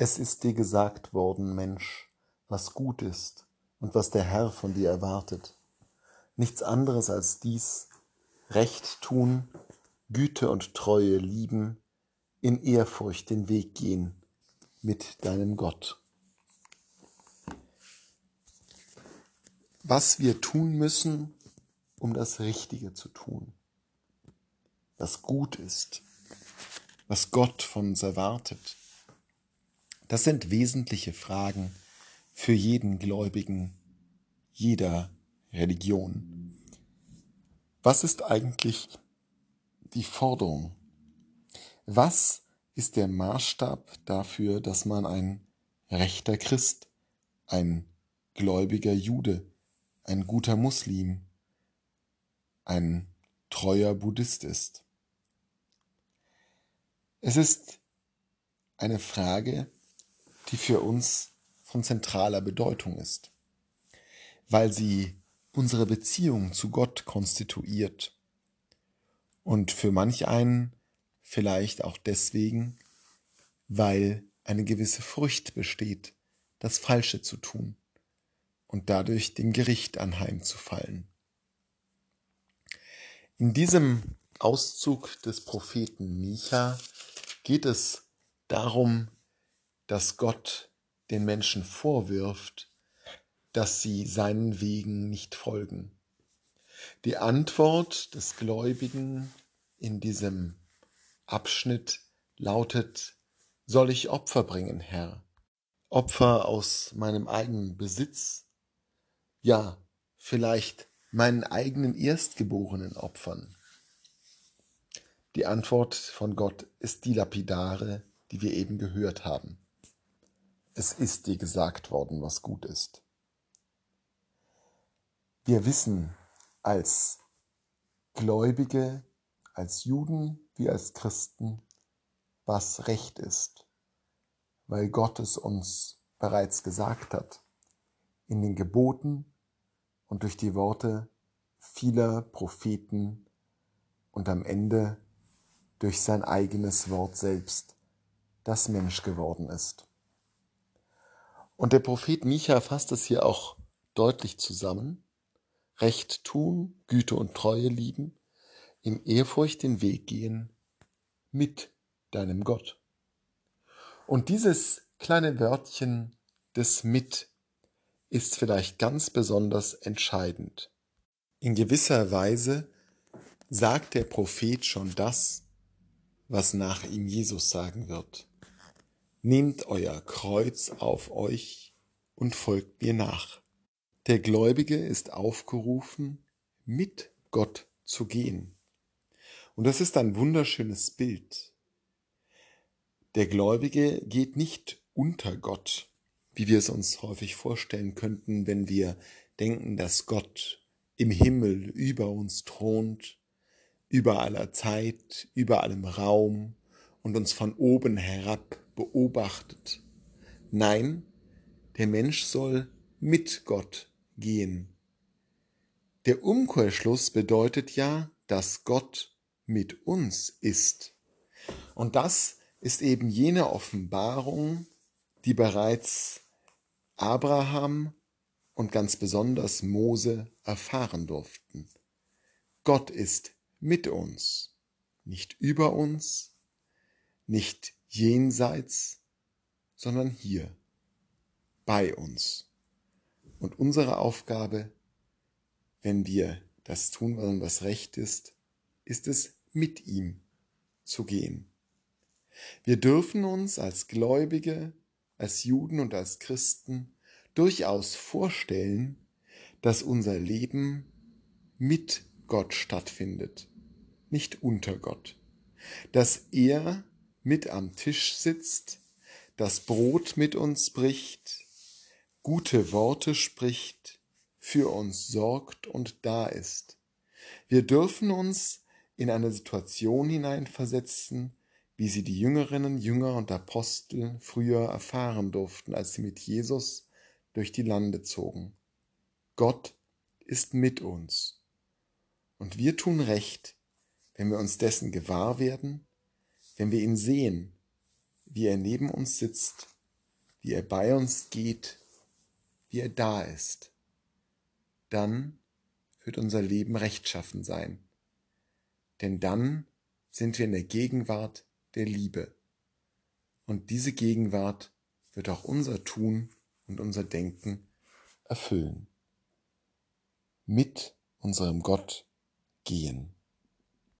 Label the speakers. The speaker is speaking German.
Speaker 1: Es ist dir gesagt worden, Mensch, was gut ist und was der Herr von dir erwartet. Nichts anderes als dies, Recht tun, Güte und Treue lieben, in Ehrfurcht den Weg gehen mit deinem Gott. Was wir tun müssen, um das Richtige zu tun, was gut ist, was Gott von uns erwartet. Das sind wesentliche Fragen für jeden Gläubigen jeder Religion. Was ist eigentlich die Forderung? Was ist der Maßstab dafür, dass man ein rechter Christ, ein gläubiger Jude, ein guter Muslim, ein treuer Buddhist ist? Es ist eine Frage, die für uns von zentraler Bedeutung ist, weil sie unsere Beziehung zu Gott konstituiert und für manch einen vielleicht auch deswegen, weil eine gewisse Furcht besteht, das Falsche zu tun und dadurch dem Gericht anheimzufallen. In diesem Auszug des Propheten Micha geht es darum, dass Gott den Menschen vorwirft, dass sie seinen Wegen nicht folgen. Die Antwort des Gläubigen in diesem Abschnitt lautet, soll ich Opfer bringen, Herr? Opfer aus meinem eigenen Besitz? Ja, vielleicht meinen eigenen Erstgeborenen opfern. Die Antwort von Gott ist die lapidare, die wir eben gehört haben. Es ist dir gesagt worden, was gut ist. Wir wissen als Gläubige, als Juden wie als Christen, was Recht ist, weil Gott es uns bereits gesagt hat, in den Geboten und durch die Worte vieler Propheten und am Ende durch sein eigenes Wort selbst, das Mensch geworden ist. Und der Prophet Micha fasst es hier auch deutlich zusammen. Recht tun, Güte und Treue lieben, in Ehrfurcht den Weg gehen mit deinem Gott. Und dieses kleine Wörtchen des mit ist vielleicht ganz besonders entscheidend. In gewisser Weise sagt der Prophet schon das, was nach ihm Jesus sagen wird. Nehmt euer Kreuz auf euch und folgt mir nach. Der Gläubige ist aufgerufen, mit Gott zu gehen. Und das ist ein wunderschönes Bild. Der Gläubige geht nicht unter Gott, wie wir es uns häufig vorstellen könnten, wenn wir denken, dass Gott im Himmel über uns thront über aller Zeit, über allem Raum und uns von oben herab beobachtet. Nein, der Mensch soll mit Gott gehen. Der Umkehrschluss bedeutet ja, dass Gott mit uns ist. Und das ist eben jene Offenbarung, die bereits Abraham und ganz besonders Mose erfahren durften. Gott ist mit uns, nicht über uns, nicht jenseits, sondern hier, bei uns. Und unsere Aufgabe, wenn wir das tun wollen, was recht ist, ist es, mit ihm zu gehen. Wir dürfen uns als Gläubige, als Juden und als Christen durchaus vorstellen, dass unser Leben mit Gott stattfindet, nicht unter Gott. Dass er mit am Tisch sitzt, das Brot mit uns bricht, gute Worte spricht, für uns sorgt und da ist. Wir dürfen uns in eine Situation hineinversetzen, wie sie die Jüngerinnen, Jünger und Apostel früher erfahren durften, als sie mit Jesus durch die Lande zogen. Gott ist mit uns. Und wir tun recht, wenn wir uns dessen gewahr werden, wenn wir ihn sehen, wie er neben uns sitzt wie er bei uns geht, wie er da ist, dann wird unser Leben rechtschaffen sein. Denn dann sind wir in der Gegenwart der Liebe. Und diese Gegenwart wird auch unser Tun und unser Denken erfüllen. Mit unserem Gott gehen.